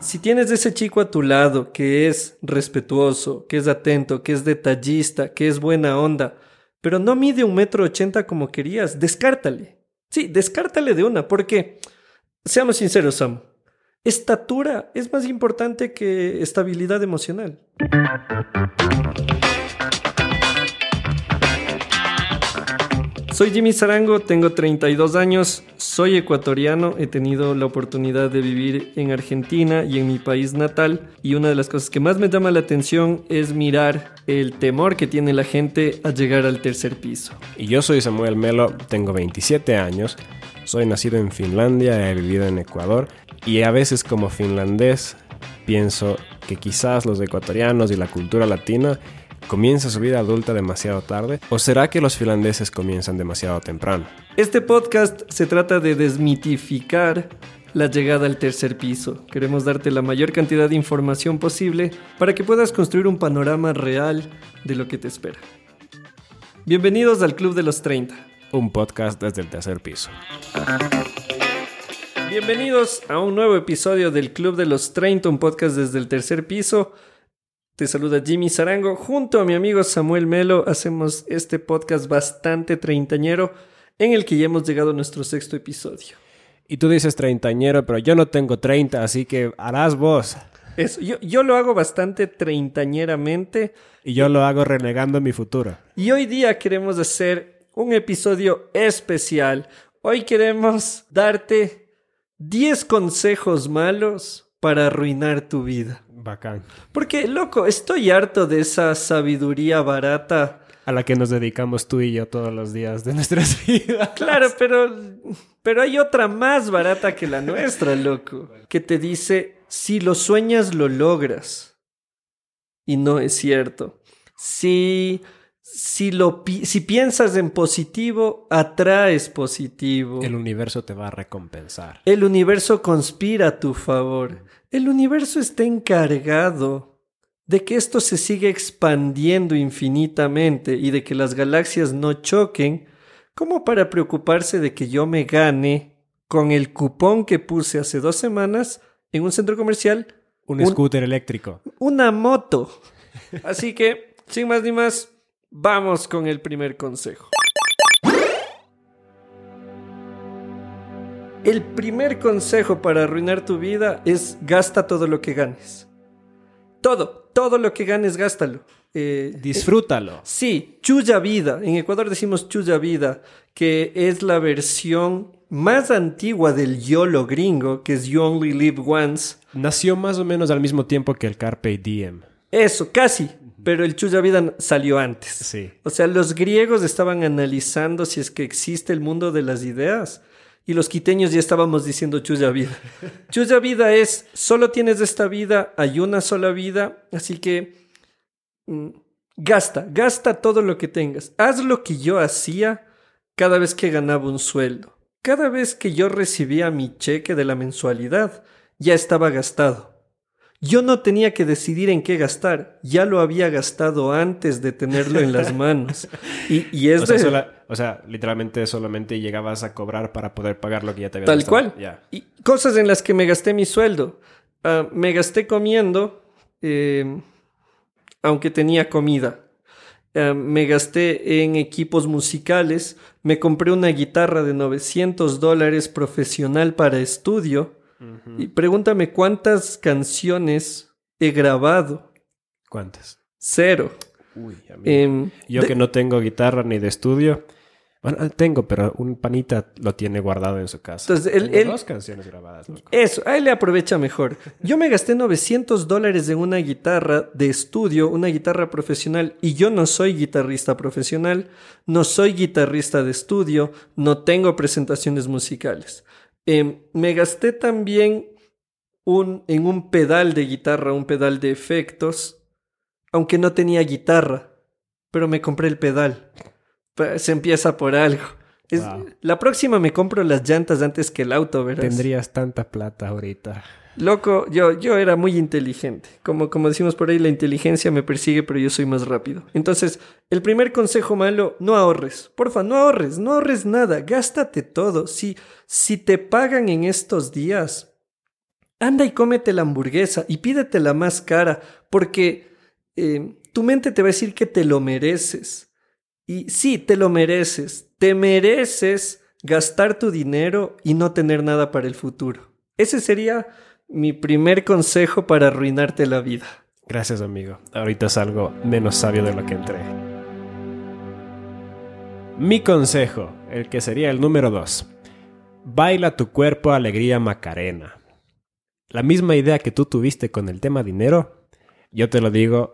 si tienes ese chico a tu lado que es respetuoso, que es atento, que es detallista, que es buena onda, pero no mide un metro ochenta como querías, descártale. Sí, descártale de una, porque, seamos sinceros, Sam, estatura es más importante que estabilidad emocional. Soy Jimmy Zarango, tengo 32 años, soy ecuatoriano, he tenido la oportunidad de vivir en Argentina y en mi país natal y una de las cosas que más me llama la atención es mirar el temor que tiene la gente a llegar al tercer piso. Y yo soy Samuel Melo, tengo 27 años, soy nacido en Finlandia, he vivido en Ecuador y a veces como finlandés pienso que quizás los ecuatorianos y la cultura latina comienza su vida adulta demasiado tarde o será que los finlandeses comienzan demasiado temprano? Este podcast se trata de desmitificar la llegada al tercer piso. Queremos darte la mayor cantidad de información posible para que puedas construir un panorama real de lo que te espera. Bienvenidos al Club de los 30. Un podcast desde el tercer piso. Bienvenidos a un nuevo episodio del Club de los 30, un podcast desde el tercer piso. Te saluda Jimmy Zarango. Junto a mi amigo Samuel Melo hacemos este podcast bastante treintañero en el que ya hemos llegado a nuestro sexto episodio. Y tú dices treintañero, pero yo no tengo 30, así que harás vos. Eso, yo, yo lo hago bastante treintañeramente. Y yo lo hago renegando mi futuro. Y hoy día queremos hacer un episodio especial. Hoy queremos darte 10 consejos malos para arruinar tu vida. Bacán. Porque, loco, estoy harto de esa sabiduría barata. A la que nos dedicamos tú y yo todos los días de nuestras vidas. Claro, pero, pero hay otra más barata que la nuestra, loco. Que te dice, si lo sueñas, lo logras. Y no es cierto. Si, si, lo, si piensas en positivo, atraes positivo. El universo te va a recompensar. El universo conspira a tu favor. El universo está encargado de que esto se siga expandiendo infinitamente y de que las galaxias no choquen, como para preocuparse de que yo me gane con el cupón que puse hace dos semanas en un centro comercial. Un, scooter eléctrico. Una moto. Así que, sin más ni más, vamos con el primer consejo. El primer consejo para arruinar tu vida es gasta todo lo que ganes. Todo, todo lo que ganes, gástalo. Eh, Disfrútalo. Eh, sí, chuya vida. En Ecuador decimos chuya vida, que es la versión más antigua del YOLO gringo, que es You Only Live Once. Nació más o menos al mismo tiempo que el Carpe Diem. Eso, casi. Pero el Chuya Vida salió antes. Sí. O sea, los griegos estaban analizando si es que existe el mundo de las ideas y los quiteños ya estábamos diciendo chuya vida. chuya vida es, solo tienes esta vida, hay una sola vida, así que mm, gasta, gasta todo lo que tengas. Haz lo que yo hacía cada vez que ganaba un sueldo. Cada vez que yo recibía mi cheque de la mensualidad, ya estaba gastado. Yo no tenía que decidir en qué gastar, ya lo había gastado antes de tenerlo en las manos. Y, y es o, sea, o sea, literalmente solamente llegabas a cobrar para poder pagar lo que ya te había Tal cual. Y cosas en las que me gasté mi sueldo. Ah, me gasté comiendo, eh, aunque tenía comida. Ah, me gasté en equipos musicales. Me compré una guitarra de 900 dólares profesional para estudio y pregúntame cuántas canciones he grabado. ¿Cuántas? Cero. Uy, eh, Yo que no tengo guitarra ni de estudio. Bueno, tengo, pero un panita lo tiene guardado en su casa. Entonces, él, dos canciones grabadas. Eso, ahí le aprovecha mejor. Yo me gasté 900 dólares en una guitarra de estudio, una guitarra profesional, y yo no soy guitarrista profesional, no soy guitarrista de estudio, no tengo presentaciones musicales. Em, me gasté también un, en un pedal de guitarra, un pedal de efectos, aunque no tenía guitarra, pero me compré el pedal. Se empieza por algo. La próxima me compro las llantas antes que el auto, ¿verdad? Tendrías tanta plata ahorita. Loco, yo, yo era muy inteligente. Como, como decimos por ahí, la inteligencia me persigue, pero yo soy más rápido. Entonces, el primer consejo malo, no ahorres. Porfa, no ahorres, no ahorres nada, gástate todo. Si, si te pagan en estos días, anda y cómete la hamburguesa y pídete la más cara, porque eh, tu mente te va a decir que te lo mereces. Y sí, te lo mereces. Te mereces gastar tu dinero y no tener nada para el futuro. Ese sería mi primer consejo para arruinarte la vida. Gracias, amigo. Ahorita es algo menos sabio de lo que entré. Mi consejo, el que sería el número dos. Baila tu cuerpo alegría Macarena. La misma idea que tú tuviste con el tema dinero, yo te lo digo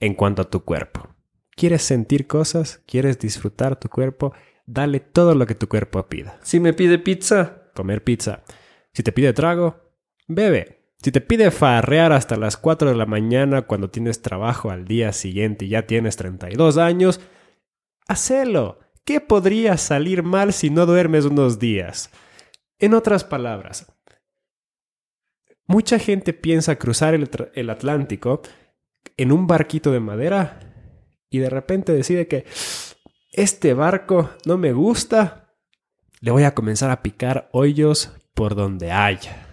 en cuanto a tu cuerpo. ¿Quieres sentir cosas? ¿Quieres disfrutar tu cuerpo? Dale todo lo que tu cuerpo pida. Si me pide pizza, comer pizza. Si te pide trago, bebe. Si te pide farrear hasta las 4 de la mañana cuando tienes trabajo al día siguiente y ya tienes 32 años, hacelo. ¿Qué podría salir mal si no duermes unos días? En otras palabras, mucha gente piensa cruzar el, el Atlántico en un barquito de madera y de repente decide que este barco no me gusta, le voy a comenzar a picar hoyos por donde haya.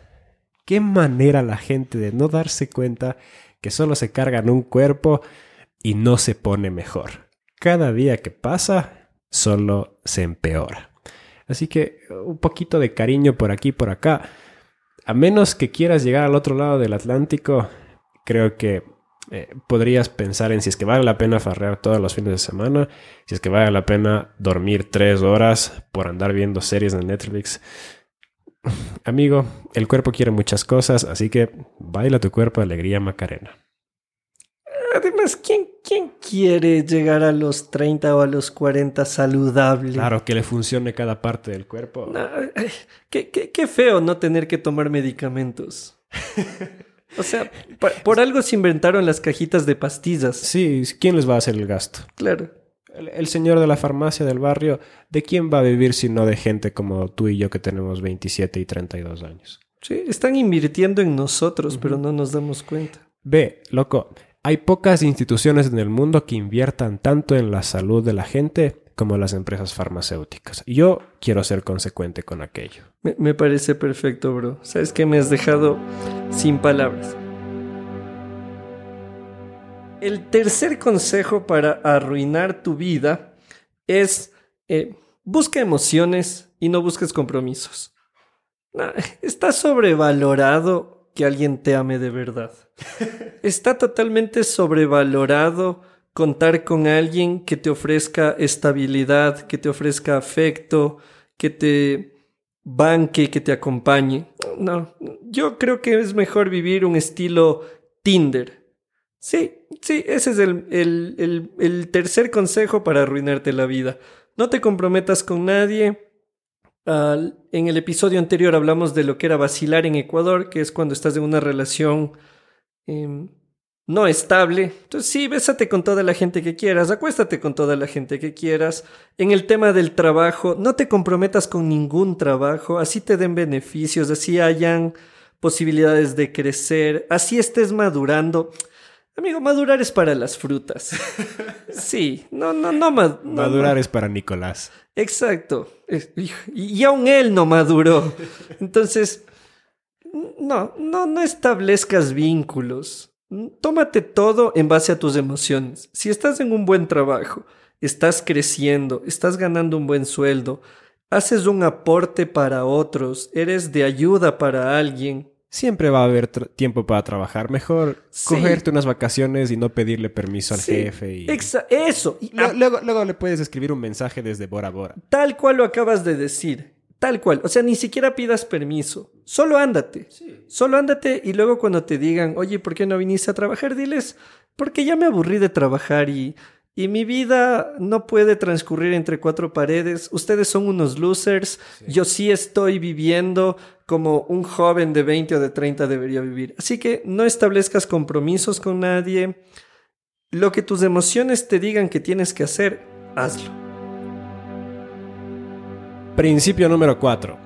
Qué manera la gente de no darse cuenta que solo se carga en un cuerpo y no se pone mejor. Cada día que pasa, solo se empeora. Así que un poquito de cariño por aquí, por acá. A menos que quieras llegar al otro lado del Atlántico, creo que eh, podrías pensar en si es que vale la pena farrear todos los fines de semana, si es que vale la pena dormir tres horas por andar viendo series de Netflix. Amigo, el cuerpo quiere muchas cosas, así que baila tu cuerpo alegría Macarena. Además, ¿quién, ¿quién quiere llegar a los 30 o a los 40 saludable? Claro, que le funcione cada parte del cuerpo. qué, qué feo no tener que tomar medicamentos. O sea, por, algo se inventaron las cajitas de pastillas. Sí, ¿quién les va a hacer el gasto? Claro. El, señor de la farmacia del barrio, ¿de quién va a vivir si no de gente como tú y yo que tenemos 27 y 32 años? Sí, están invirtiendo en nosotros, pero no nos damos cuenta. Ve, loco, hay pocas instituciones en el mundo que inviertan tanto en la salud de la gente como las empresas farmacéuticas. Yo quiero ser consecuente con aquello. Me, parece perfecto, bro. Sabes que me has dejado sin palabras. El tercer consejo para arruinar tu vida es eh, busca emociones y no busques compromisos. está sobrevalorado que alguien te ame de verdad. Está totalmente sobrevalorado contar con alguien que te ofrezca estabilidad, que te ofrezca afecto, que te banque, que te acompañe. No, yo creo que es mejor vivir un estilo Tinder. Sí, sí, ese es el, tercer consejo para arruinarte la vida. No te comprometas con nadie. en el episodio anterior hablamos de lo que era vacilar en Ecuador, que es cuando estás en una relación em, no estable. Entonces sí, bésate con toda la gente que quieras, acuéstate con toda la gente que quieras. En el tema del trabajo, no te comprometas con ningún trabajo, así te den beneficios, así hayan posibilidades de crecer, así estés madurando. Amigo, madurar es para las frutas. Sí, no, no, no. madurar es para Nicolás. Exacto. Y aún él no maduró. Entonces, no, no, no establezcas vínculos. Tómate todo en base a tus emociones. Si estás en un buen trabajo, estás creciendo, estás ganando un buen sueldo, haces un aporte para otros, eres de ayuda para alguien. Siempre va a haber tiempo para trabajar. Mejor cogerte unas vacaciones y no pedirle permiso al jefe. Y... eso. luego, luego le puedes escribir un mensaje desde Bora Bora. Tal cual lo acabas de decir. Tal cual. O sea, ni siquiera pidas permiso. Solo ándate. Solo ándate y luego cuando te digan, oye, ¿por qué no viniste a trabajar? Diles, porque ya me aburrí de trabajar y, y mi vida no puede transcurrir entre cuatro paredes. Ustedes son unos losers. Yo sí estoy viviendo como un joven de 20 o de 30 debería vivir. Así que no establezcas compromisos con nadie. Lo que tus emociones te digan que tienes que hacer, hazlo. Principio número 4.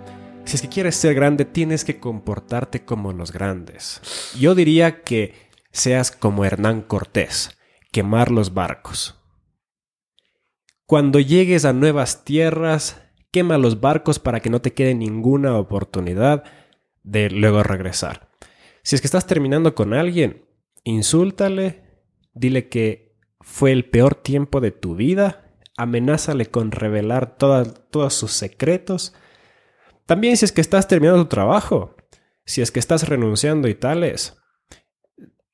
Si es que quieres ser grande, tienes que comportarte como los grandes. Yo diría que seas como Hernán Cortés, quemar los barcos. Cuando llegues a nuevas tierras, quema los barcos para que no te quede ninguna oportunidad de luego regresar. Si es que estás terminando con alguien, insúltale, dile que fue el peor tiempo de tu vida, amenázale con revelar todos sus secretos. También si es que estás terminando tu trabajo, si es que estás renunciando y tales,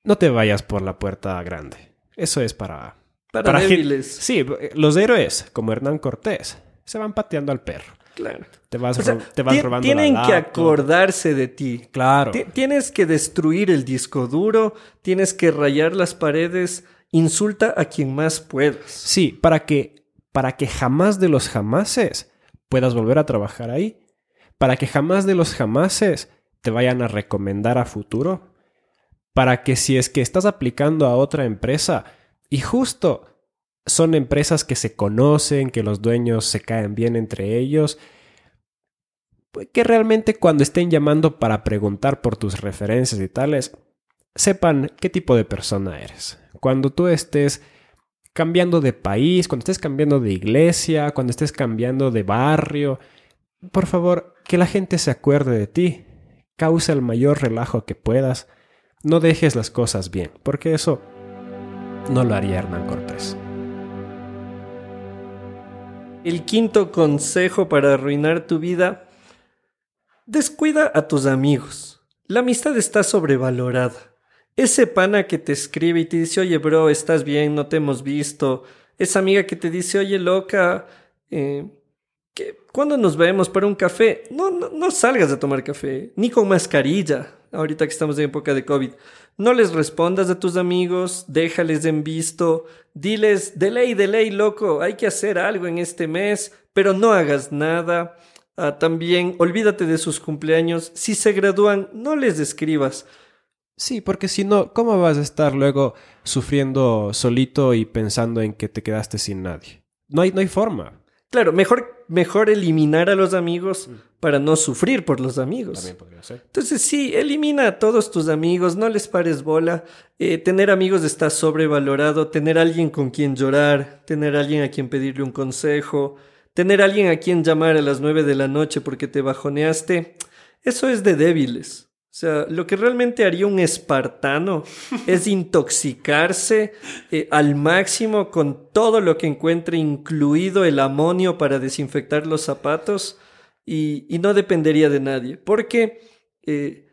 no te vayas por la puerta grande. Eso es para... Para, débiles. Sí, los héroes, como Hernán Cortés, se van pateando al perro. Claro. Te vas, te vas robando Tienen la que acordarse de ti. Claro. Tienes que destruir el disco duro, tienes que rayar las paredes, insulta a quien más puedas. Sí, para que, para que jamás de los jamases puedas volver a trabajar ahí. Para que jamás de los jamases te vayan a recomendar a futuro. Para que si es que estás aplicando a otra empresa y justo son empresas que se conocen, que los dueños se caen bien entre ellos, pues que realmente cuando estén llamando para preguntar por tus referencias y tales, sepan qué tipo de persona eres. Cuando tú estés cambiando de país, cuando estés cambiando de iglesia, cuando estés cambiando de barrio, por favor, que la gente se acuerde de ti. Causa el mayor relajo que puedas. No dejes las cosas bien, porque eso no lo haría Hernán Cortés. El quinto consejo para arruinar tu vida, descuida a tus amigos. La amistad está sobrevalorada. Ese pana que te escribe y te dice, oye, bro, estás bien, no te hemos visto. Esa amiga que te dice, oye, loca, eh, ¿qué- ¿cuándo nos vemos para un café? No, no, no salgas a tomar café, ni con mascarilla, ahorita que estamos en época de COVID. No les respondas a tus amigos, déjales en visto, diles, de ley, de ley, loco, hay que hacer algo en este mes, pero no hagas nada. Ah, también, olvídate de sus cumpleaños. Si se gradúan, no les escribas. Sí, porque si no, ¿cómo vas a estar luego sufriendo solito y pensando en que te quedaste sin nadie? No hay, no hay forma. Claro, mejor, mejor eliminar a los amigos para no sufrir por los amigos. podría ser. Entonces sí, elimina a todos tus amigos, no les pares bola. Eh, tener amigos está sobrevalorado, tener alguien con quien llorar, tener alguien a quien pedirle un consejo, tener alguien a quien llamar a las nueve de la noche porque te bajoneaste, eso es de débiles. O sea, lo que realmente haría un espartano es intoxicarse eh, al máximo con todo lo que encuentre, incluido el amonio para desinfectar los zapatos, y, y no dependería de nadie, porque eh,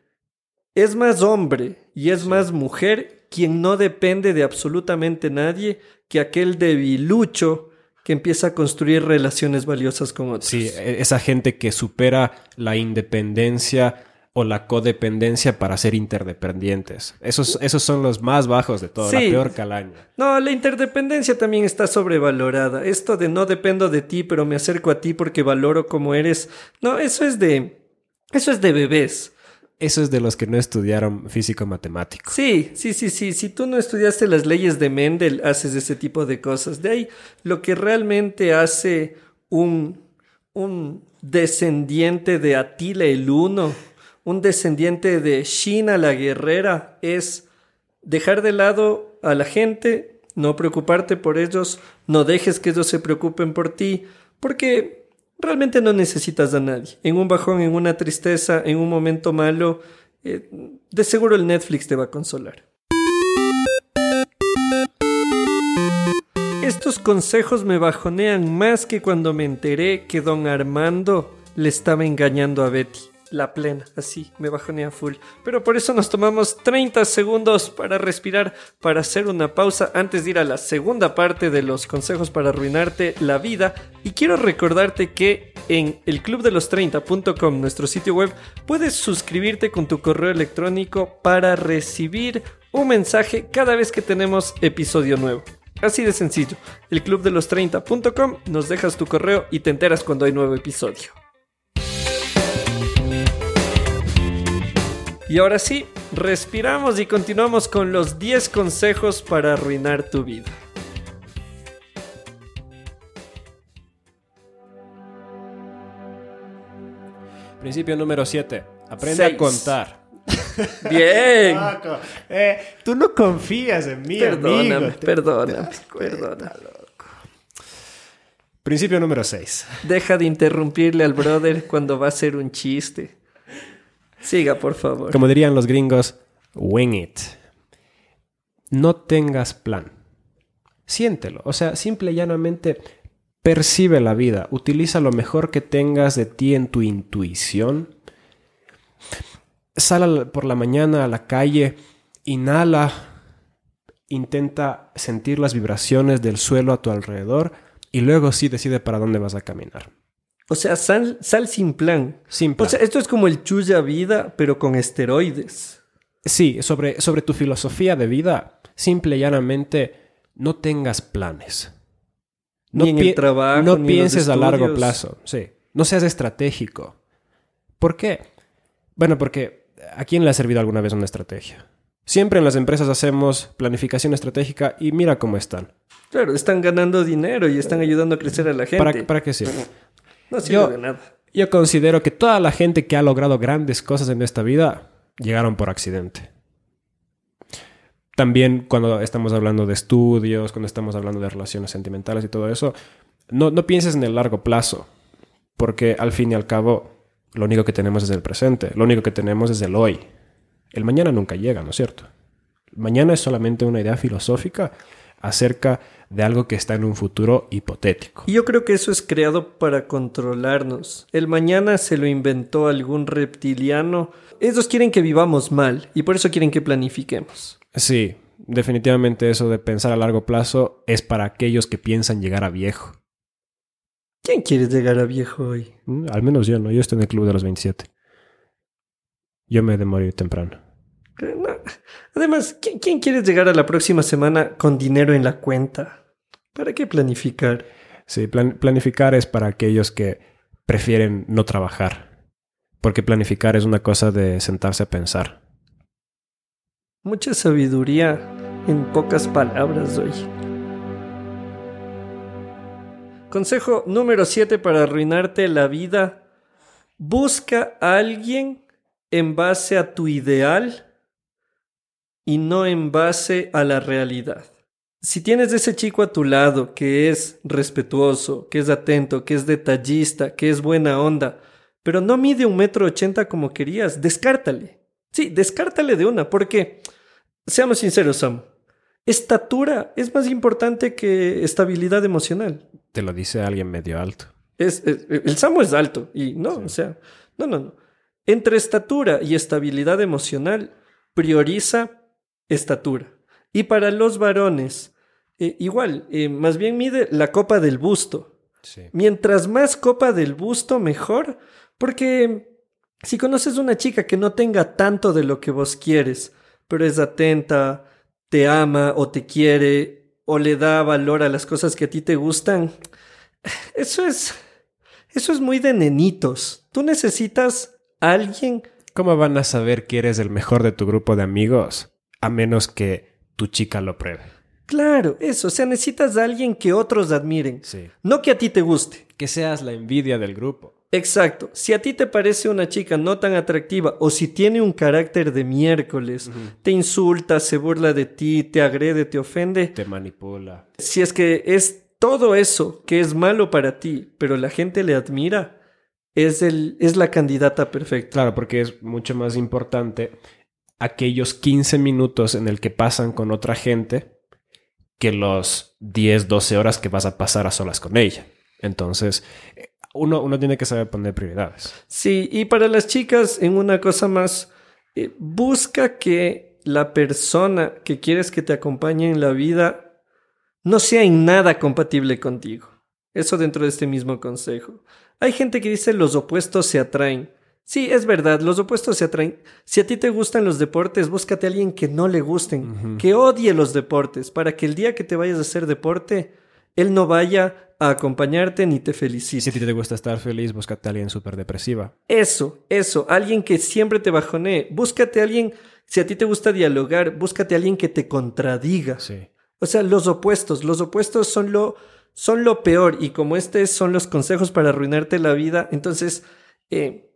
es más hombre y es más mujer quien no depende de absolutamente nadie que aquel debilucho que empieza a construir relaciones valiosas con otros. Sí, e- esa gente que supera la independencia o la codependencia para ser interdependientes. Esos, esos son los más bajos de todo, la peor calaña. No, la interdependencia también está sobrevalorada. Esto de no dependo de ti, pero me acerco a ti porque valoro como eres. No, eso es de. Eso es de bebés. Eso es de los que no estudiaron físico-matemático. Sí, sí, sí, sí. Si tú no estudiaste las leyes de Mendel, haces ese tipo de cosas. De ahí, lo que realmente hace un, un descendiente de Atila el Uno, un descendiente de Shina la Guerrera, es dejar de lado a la gente, no preocuparte por ellos, no dejes que ellos se preocupen por ti, porque realmente no necesitas a nadie. En un bajón, en una tristeza, en un momento malo, eh, de seguro el Netflix te va a consolar. Estos consejos me bajonean más que cuando me enteré que don Armando le estaba engañando a Betty. La plena, así, me bajonea full. Pero por eso nos tomamos 30 segundos para respirar, para hacer una pausa antes de ir a la segunda parte de los consejos para arruinarte la vida. Y quiero recordarte que en elclubdelos30.com, nuestro sitio web, puedes suscribirte con tu correo electrónico para recibir un mensaje cada vez que tenemos episodio nuevo. Así de sencillo. Elclubdelos30.com, nos dejas tu correo y te enteras cuando hay nuevo episodio. Y ahora sí, respiramos y continuamos con los 10 consejos para arruinar tu vida. Principio número 7. Aprende Seis. a contar. Bien. Eh, tú no confías en mí, Perdóname, amigo. perdóname, perdóname. Principio número 6. Deja de interrumpirle al brother cuando va a hacer un chiste. Siga, por favor. Como dirían los gringos, Wing it. No tengas plan. Siéntelo. O sea, simple y llanamente percibe la vida. Utiliza lo mejor que tengas de ti en tu intuición. Sal por la mañana a la calle, inhala, intenta sentir las vibraciones del suelo a tu alrededor y luego sí decide para dónde vas a caminar. O sea, sal, sal sin plan. Sin plan. O sea, esto es como el chuya vida, pero con esteroides. Sí, sobre, sobre tu filosofía de vida, simple y llanamente, no tengas planes. No Ni en el trabajo, No ni pienses a largo plazo. Sí. No seas estratégico. ¿Por qué? Bueno, porque ¿a quién le ha servido alguna vez una estrategia? Siempre en las empresas hacemos planificación estratégica y mira cómo están. Claro, están ganando dinero y están ayudando a crecer a la gente. ¿Para, para qué sirve? No sirve Yo- de nada. Yo considero que toda la gente que ha logrado grandes cosas en esta vida llegaron por accidente. También cuando estamos hablando de estudios, cuando estamos hablando de relaciones sentimentales y todo eso, no, no pienses en el largo plazo, porque al fin y al cabo lo único que tenemos es el presente, lo único que tenemos es el hoy. El mañana nunca llega, ¿no es cierto? Mañana es solamente una idea filosófica acerca de algo que está en un futuro hipotético. Y yo creo que eso es creado para controlarnos. El mañana se lo inventó algún reptiliano. Ellos quieren que vivamos mal y por eso quieren que planifiquemos. Sí, definitivamente eso de pensar a largo plazo es para aquellos que piensan llegar a viejo. ¿Quién quiere llegar a viejo hoy? Mm, Al menos yo, ¿no? Yo estoy en el club de los 27. Yo me he de morir temprano. Eh, no. Además, ¿quién, quién quiere llegar a la próxima semana con dinero en la cuenta? ¿Para qué planificar? Sí, plan- planificar es para aquellos que prefieren no trabajar. Porque planificar es una cosa de sentarse a pensar. Mucha sabiduría en pocas palabras hoy. Consejo número 7 para arruinarte la vida. Busca a alguien en base a tu ideal y no en base a la realidad. Si tienes ese chico a tu lado que es respetuoso, que es atento, que es detallista, que es buena onda, pero no mide un metro ochenta como querías, descártale. Sí, descártale de una, porque, seamos sinceros, Sam, estatura es más importante que estabilidad emocional. Te lo dice alguien medio alto. Es, es- el Samo es alto y no, Sí. o sea, no, no, no. Entre estatura y estabilidad emocional, prioriza estatura. Y para los varones, eh, igual, eh, más bien mide la copa del busto. Sí. Mientras más copa del busto, mejor, porque si conoces una chica que no tenga tanto de lo que vos quieres, pero es atenta, te ama o te quiere o le da valor a las cosas que a ti te gustan, eso es eso es muy de nenitos. Tú necesitas a alguien ¿Cómo van a saber que eres el mejor de tu grupo de amigos? A menos que tu chica lo pruebe. Claro, eso, o sea, necesitas a alguien que otros admiren, Sí. no que a ti te guste. Que seas la envidia del grupo. Exacto. Si a ti te parece una chica no tan atractiva o si tiene un carácter de miércoles, te insulta, se burla de ti, te agrede, te ofende, Te manipula. si es que es todo eso que es malo para ti, pero la gente le admira, es, el, es la candidata perfecta. Claro, porque es mucho más importante aquellos 15 minutos en el que pasan con otra gente que los 10, 12 horas que vas a pasar a solas con ella. Entonces, eh, uno, uno tiene que saber poner prioridades. Sí, y para las chicas, en una cosa más, eh, busca que la persona que quieres que te acompañe en la vida no sea en nada compatible contigo. Eso dentro de este mismo consejo. Hay gente que dice los opuestos se atraen. Sí, es verdad, los opuestos se atraen. Si a ti te gustan los deportes, búscate a alguien que no le gusten, que odie los deportes, para que el día que te vayas a hacer deporte, él no vaya a acompañarte ni te felicite. si a ti te gusta estar feliz, búscate a alguien súper depresiva. Eso, eso, alguien que siempre te bajonee. Búscate a alguien, si a ti te gusta dialogar, búscate a alguien que te contradiga. Sí. O sea, los opuestos, los opuestos son lo, son lo peor y como este son los consejos para arruinarte la vida, entonces, eh,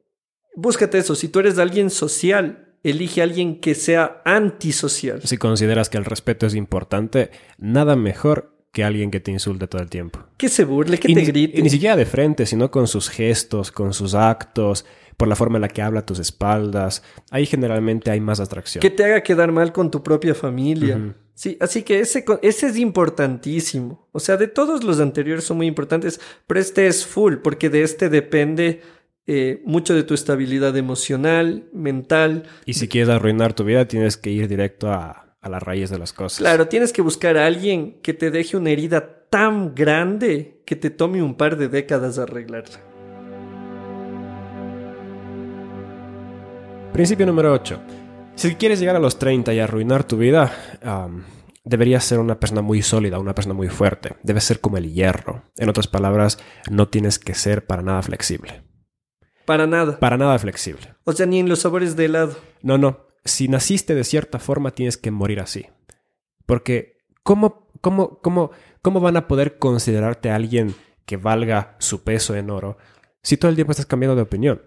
búscate eso. Si tú eres alguien social, elige a alguien que sea antisocial. Si consideras que el respeto es importante, nada mejor que alguien que te insulte todo el tiempo. Que se burle, que y te ni, grite. y ni siquiera de frente, sino con sus gestos, con sus actos, por la forma en la que habla a tus espaldas. Ahí generalmente hay más atracción. Que te haga quedar mal con tu propia familia. Sí, así que ese, ese es importantísimo. O sea, de todos los anteriores son muy importantes, pero este es full, porque de este depende eh, mucho de tu estabilidad emocional, mental. Y si quieres arruinar tu vida, tienes que ir directo a, a la raíz de las cosas. Claro, tienes que buscar a alguien que te deje una herida tan grande que te tome un par de décadas arreglarla. Principio número 8. Si quieres llegar a los 30 y arruinar tu vida, am, deberías ser una persona muy sólida, una persona muy fuerte. Debes ser como el hierro. En otras palabras, no tienes que ser para nada flexible. Para nada. Para nada flexible. O sea, ni en los sabores de helado. No, no. Si naciste de cierta forma, tienes que morir así. Porque, ¿cómo, cómo, cómo, cómo van a poder considerarte a alguien que valga su peso en oro si todo el tiempo estás cambiando de opinión?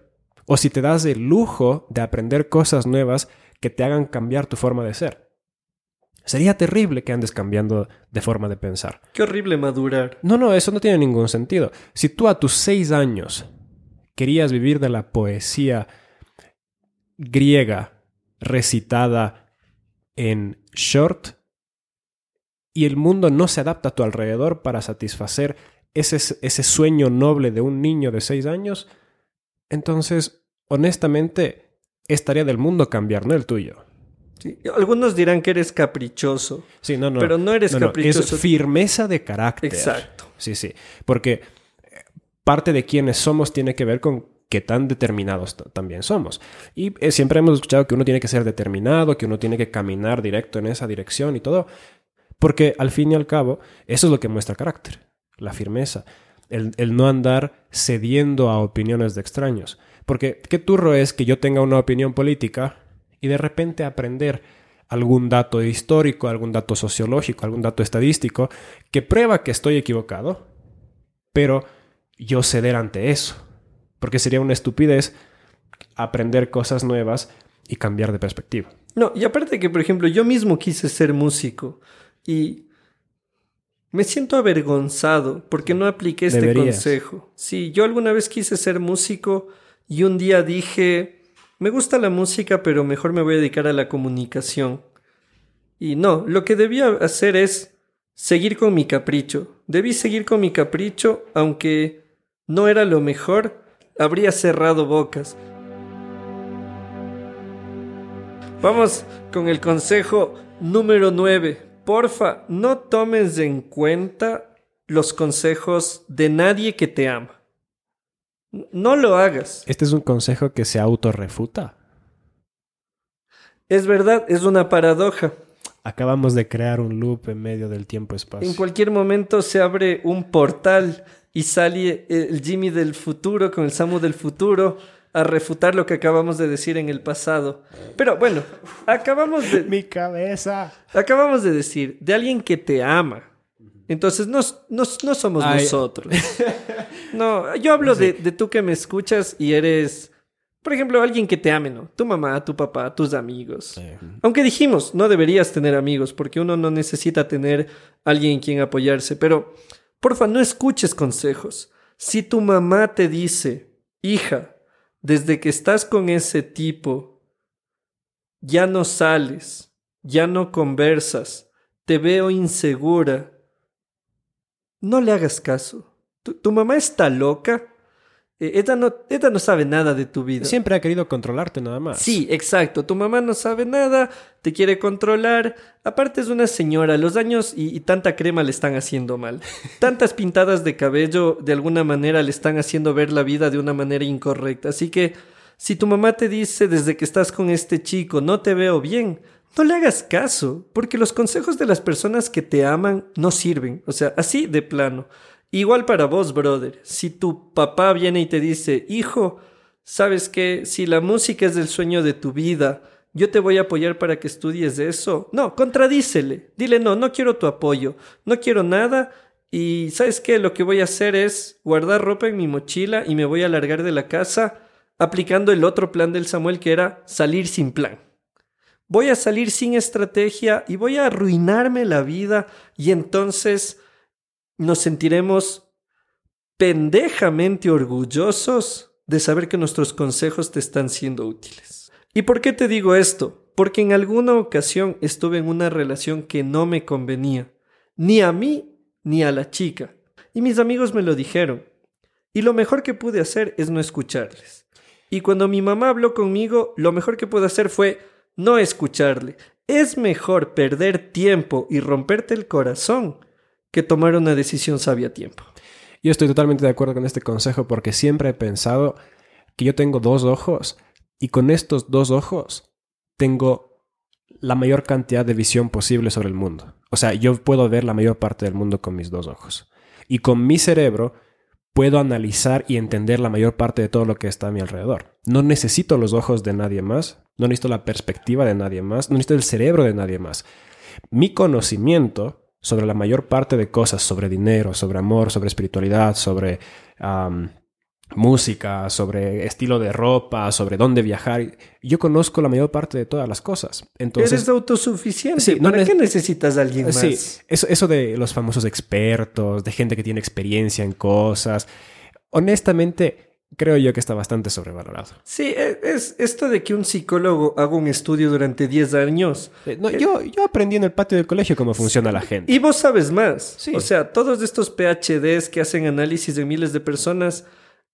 O si te das el lujo de aprender cosas nuevas que te hagan cambiar tu forma de ser. Sería terrible que andes cambiando de forma de pensar. Qué horrible madurar. No, no, eso no tiene ningún sentido. Si tú a tus seis años querías vivir de la poesía griega recitada en short y el mundo no se adapta a tu alrededor para satisfacer ese, ese sueño noble de un niño de seis años, entonces, honestamente, es tarea del mundo cambiar, no el tuyo. Sí, Algunos dirán que eres caprichoso, Sí, no, no. pero no eres No, no, caprichoso. Es firmeza de carácter. Exacto. Sí, sí. Porque parte de quienes somos tiene que ver con qué tan determinados también somos. Y eh, siempre hemos escuchado que uno tiene que ser determinado, que uno tiene que caminar directo en esa dirección y todo. Porque al fin y al cabo, eso es lo que muestra carácter, la firmeza. El, el no andar cediendo a opiniones de extraños. Porque qué turro es que yo tenga una opinión política y de repente aprender algún dato histórico, algún dato sociológico, algún dato estadístico que prueba que estoy equivocado, pero yo ceder ante eso. Porque sería una estupidez aprender cosas nuevas y cambiar de perspectiva. No, y aparte que, por ejemplo, yo mismo quise ser músico y me siento avergonzado porque no apliqué este Deberías. consejo. Sí, yo alguna vez quise ser músico y un día dije, me gusta la música, pero mejor me voy a dedicar a la comunicación. Y no, lo que debía hacer es seguir con mi capricho. Debí seguir con mi capricho, aunque no era lo mejor, habría cerrado bocas. Vamos con el consejo número 9. Porfa, no tomes en cuenta los consejos de nadie que te ama. No lo hagas. Este es un consejo que se autorrefuta. Es verdad, es una paradoja. Acabamos de crear un loop en medio del tiempo-espacio. En cualquier momento se abre un portal y sale el Jimmy del futuro con el Samu del futuro a refutar lo que acabamos de decir en el pasado. Pero bueno, acabamos de, Mi cabeza. acabamos de decir de alguien que te ama. Entonces no, no, no somos Ay. nosotros. No, yo hablo de, de tú que me escuchas y eres, por ejemplo, alguien que te ame, ¿no? Tu mamá, tu papá, tus amigos. Aunque dijimos, no deberías tener amigos porque uno no necesita tener alguien en quien apoyarse, pero porfa, no escuches consejos. Si tu mamá te dice, hija, desde que estás con ese tipo, ya no sales, ya no conversas, te veo insegura, no le hagas caso. Tu, tu mamá está loca. Eh, ella, no, ella no sabe nada de tu vida. Siempre ha querido controlarte nada más. Sí, exacto. Tu mamá no sabe nada, te quiere controlar. Aparte es una señora, los años y, y tanta crema le están haciendo mal. Tantas pintadas de cabello de alguna manera le están haciendo ver la vida de una manera incorrecta. Así que si tu mamá te dice desde que estás con este chico no te veo bien, no le hagas caso, porque los consejos de las personas que te aman no sirven. O sea, así de plano. Igual para vos, brother. Si tu papá viene y te dice, hijo, ¿sabes qué? Si la música es el sueño de tu vida, yo te voy a apoyar para que estudies eso. No, contradícele. Dile, no, no quiero tu apoyo. No quiero nada. Y ¿sabes qué? Lo que voy a hacer es guardar ropa en mi mochila y me voy a largar de la casa aplicando el otro plan del Samuel que era salir sin plan. Voy a salir sin estrategia y voy a arruinarme la vida y entonces nos sentiremos pendejamente orgullosos de saber que nuestros consejos te están siendo útiles. ¿Y por qué te digo esto? Porque en alguna ocasión estuve en una relación que no me convenía, ni a mí ni a la chica. Y mis amigos me lo dijeron. Y lo mejor que pude hacer es no escucharles. Y cuando mi mamá habló conmigo, lo mejor que pude hacer fue no escucharle. Es mejor perder tiempo y romperte el corazón que tomar una decisión sabia a tiempo. Yo estoy totalmente de acuerdo con este consejo porque siempre he pensado que yo tengo dos ojos y con estos dos ojos tengo la mayor cantidad de visión posible sobre el mundo. O sea, yo puedo ver la mayor parte del mundo con mis dos ojos. Y con mi cerebro puedo analizar y entender la mayor parte de todo lo que está a mi alrededor. No necesito los ojos de nadie más, no necesito la perspectiva de nadie más, no necesito el cerebro de nadie más. Mi conocimiento sobre la mayor parte de cosas, sobre dinero, sobre amor, sobre espiritualidad, sobre música, sobre estilo de ropa, sobre dónde viajar. Yo conozco la mayor parte de todas las cosas. Entonces, Eres autosuficiente. Sí, ¿Para qué necesitas a alguien más? Sí, eso, eso de los famosos expertos, de gente que tiene experiencia en cosas. Honestamente, creo yo que está bastante sobrevalorado. Sí, e, es esto de que un psicólogo haga un estudio durante 10 años. Eh, no, yo, yo aprendí en el patio del colegio cómo funciona la gente. Y vos sabes más. Sí. O sea, todos estos PhDs que hacen análisis de miles de personas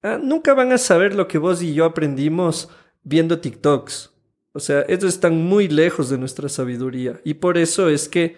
Ah, nunca van a saber lo que vos y yo aprendimos viendo TikToks. O sea, ellos están muy lejos de nuestra sabiduría. Y por eso es que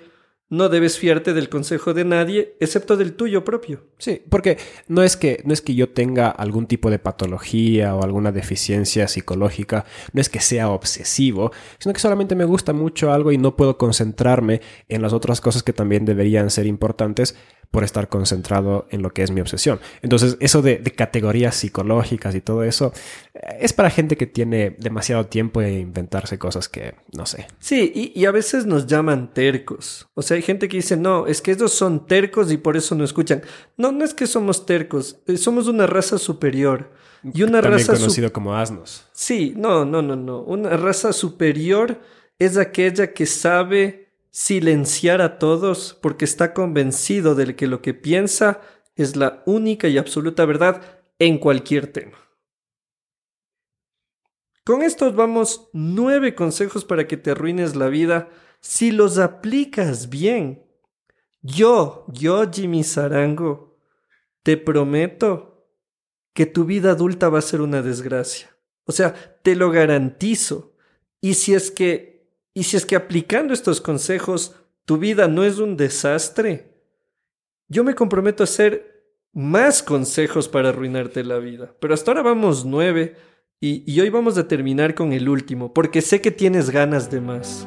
no debes fiarte del consejo de nadie, excepto del tuyo propio. Sí, porque no es que no es que yo tenga algún tipo de patología o alguna deficiencia psicológica, no es que sea obsesivo, sino que solamente me gusta mucho algo y no puedo concentrarme en las otras cosas que también deberían ser importantes por estar concentrado en lo que es mi obsesión. Entonces, eso de, categorías psicológicas y todo eso eh, es para gente que tiene demasiado tiempo de inventarse cosas que no sé. Sí, y, a veces nos llaman tercos. O sea, hay gente que dice, no, es que ellos son tercos y por eso no escuchan. No, no es que somos tercos, eh, somos una raza superior. Y una También raza conocido como asnos. Sí, no, no, no, no. Una raza superior es aquella que sabe silenciar a todos porque está convencido de que lo que piensa es la única y absoluta verdad en cualquier tema. Con estos vamos nueve consejos para que te arruines la vida si los aplicas bien. Yo, yo, Jimmy Sarango, te prometo que tu vida adulta va a ser una desgracia. O sea, te lo garantizo. Y si es que y si es que aplicando estos consejos tu vida no es un desastre, yo me comprometo a hacer más consejos para arruinarte la vida. Pero hasta ahora vamos nueve y, y hoy vamos a terminar con el último, porque sé que tienes ganas de más.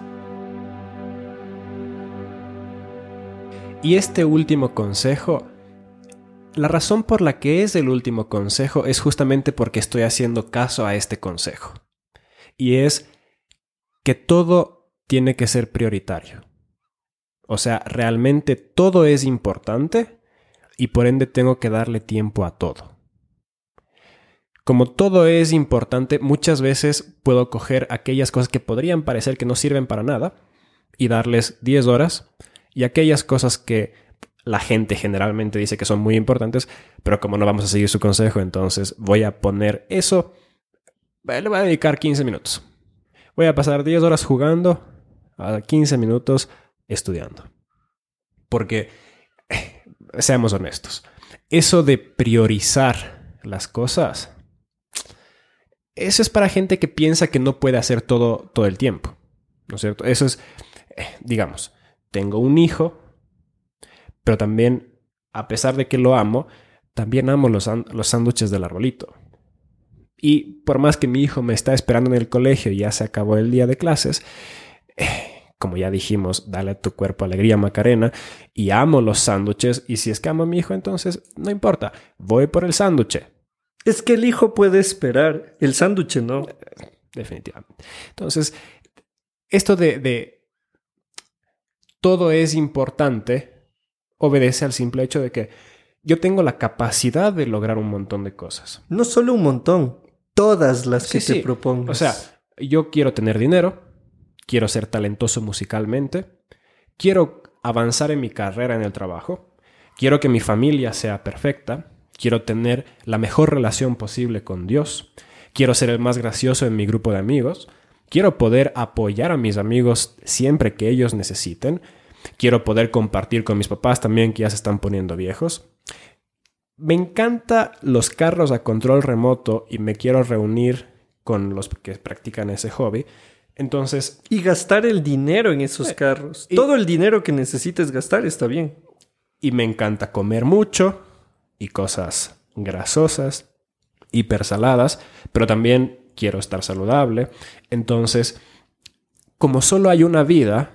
Y este último consejo, la razón por la que es el último consejo es justamente porque estoy haciendo caso a este consejo. Y es que todo tiene que ser prioritario. O sea, realmente todo es importante y por ende tengo que darle tiempo a todo. Como todo es importante, muchas veces puedo coger aquellas cosas que podrían parecer que no sirven para nada y darles 10 horas y aquellas cosas que la gente generalmente dice que son muy importantes, pero como no vamos a seguir su consejo, entonces voy a poner eso, le voy a dedicar 15 minutos. Voy a pasar 10 horas jugando a 15 minutos estudiando. Porque, seamos honestos, eso de priorizar las cosas, eso es para gente que piensa que no puede hacer todo todo el tiempo. ¿No es cierto? Eso es, eh, digamos, tengo un hijo, pero también, a pesar de que lo amo, también amo los, los sándwiches del arbolito. Y por más que mi hijo me está esperando en el colegio y ya se acabó el día de clases, como ya dijimos, dale a tu cuerpo alegría Macarena y amo los sándwiches y si es que amo a mi hijo, entonces no importa, voy por el sándwich. Es que el hijo puede esperar, el sándwich no. Definitivamente. Entonces, esto de, de todo es importante obedece al simple hecho de que yo tengo la capacidad de lograr un montón de cosas. No solo un montón, todas las que te propongas. O sea, yo quiero tener dinero, quiero ser talentoso musicalmente, quiero avanzar en mi carrera en el trabajo, Quiero que mi familia sea perfecta. Quiero tener la mejor relación posible con Dios. Quiero ser el más gracioso en mi grupo de amigos. Quiero poder apoyar a mis amigos siempre que ellos necesiten. Quiero poder compartir con mis papás también que ya se están poniendo viejos. Me encanta los carros a control remoto y me quiero reunir con los que practican ese hobby. Entonces... Y gastar el dinero en esos carros. Todo el dinero que necesites gastar está bien. Y me encanta comer mucho y cosas grasosas, hipersaladas, pero también quiero estar saludable. Entonces, como solo hay una vida,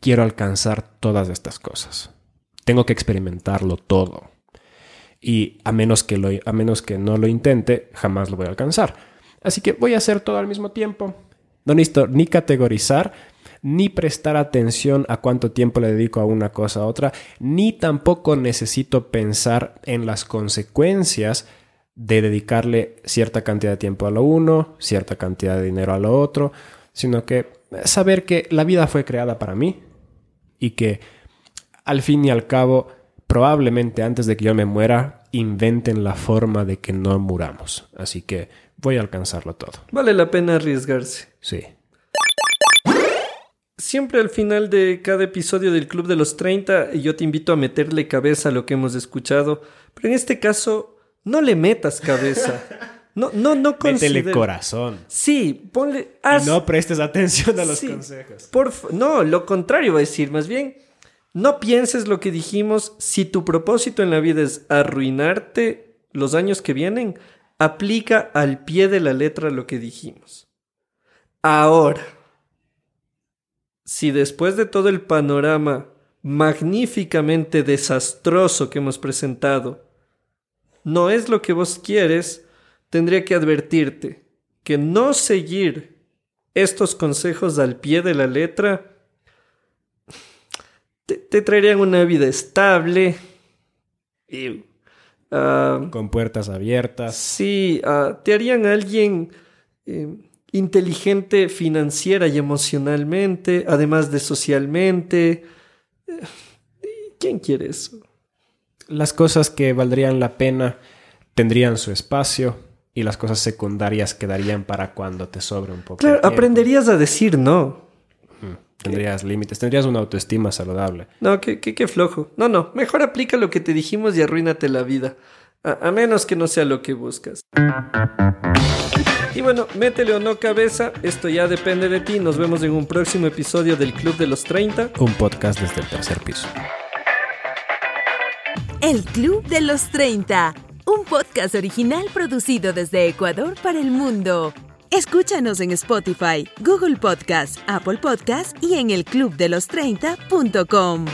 quiero alcanzar todas estas cosas. Tengo que experimentarlo todo. Y a menos que, lo, a menos que no lo intente, jamás lo voy a alcanzar. Así que voy a hacer todo al mismo tiempo. No necesito ni categorizar, ni prestar atención a cuánto tiempo le dedico a una cosa a otra, ni tampoco necesito pensar en las consecuencias de dedicarle cierta cantidad de tiempo a lo uno, cierta cantidad de dinero a lo otro, sino que saber que la vida fue creada para mí y que al fin y al cabo, probablemente antes de que yo me muera, inventen la forma de que no muramos. Así que voy a alcanzarlo todo. Vale la pena arriesgarse. Sí. Siempre al final de cada episodio del Club de los 30 yo te invito a meterle cabeza a lo que hemos escuchado, pero en este caso no le metas cabeza. No, no, no Métele corazón. Sí, ponle... Y no prestes atención a los consejos. Por... No, lo contrario va a decir, más bien, no pienses lo que dijimos. Si tu propósito en la vida es arruinarte los años que vienen, aplica al pie de la letra lo que dijimos. Ahora, si después de todo el panorama magníficamente desastroso que hemos presentado, no es lo que vos quieres, tendría que advertirte que no seguir estos consejos al pie de la letra te, traerían una vida estable y... Ah, Con puertas abiertas. Sí, ah, te harían alguien eh, inteligente financiera y emocionalmente, además de socialmente. Eh, ¿Quién quiere eso? Las cosas que valdrían la pena tendrían su espacio y las cosas secundarias quedarían para cuando te sobre un poco. Claro, aprenderías a decir no. Tendrías límites, tendrías una autoestima saludable. No, qué, qué, flojo. No, no, mejor aplica lo que te dijimos y arruínate la vida. A, menos que no sea lo que buscas. Y bueno, métele o no cabeza, esto ya depende de ti. Nos vemos en un próximo episodio del Club de los 30. Un podcast desde el tercer piso. El Club de los 30 un podcast original producido desde Ecuador para el mundo. Escúchanos en Spotify, Google Podcast, Apple Podcast y en el clubdelos30.com.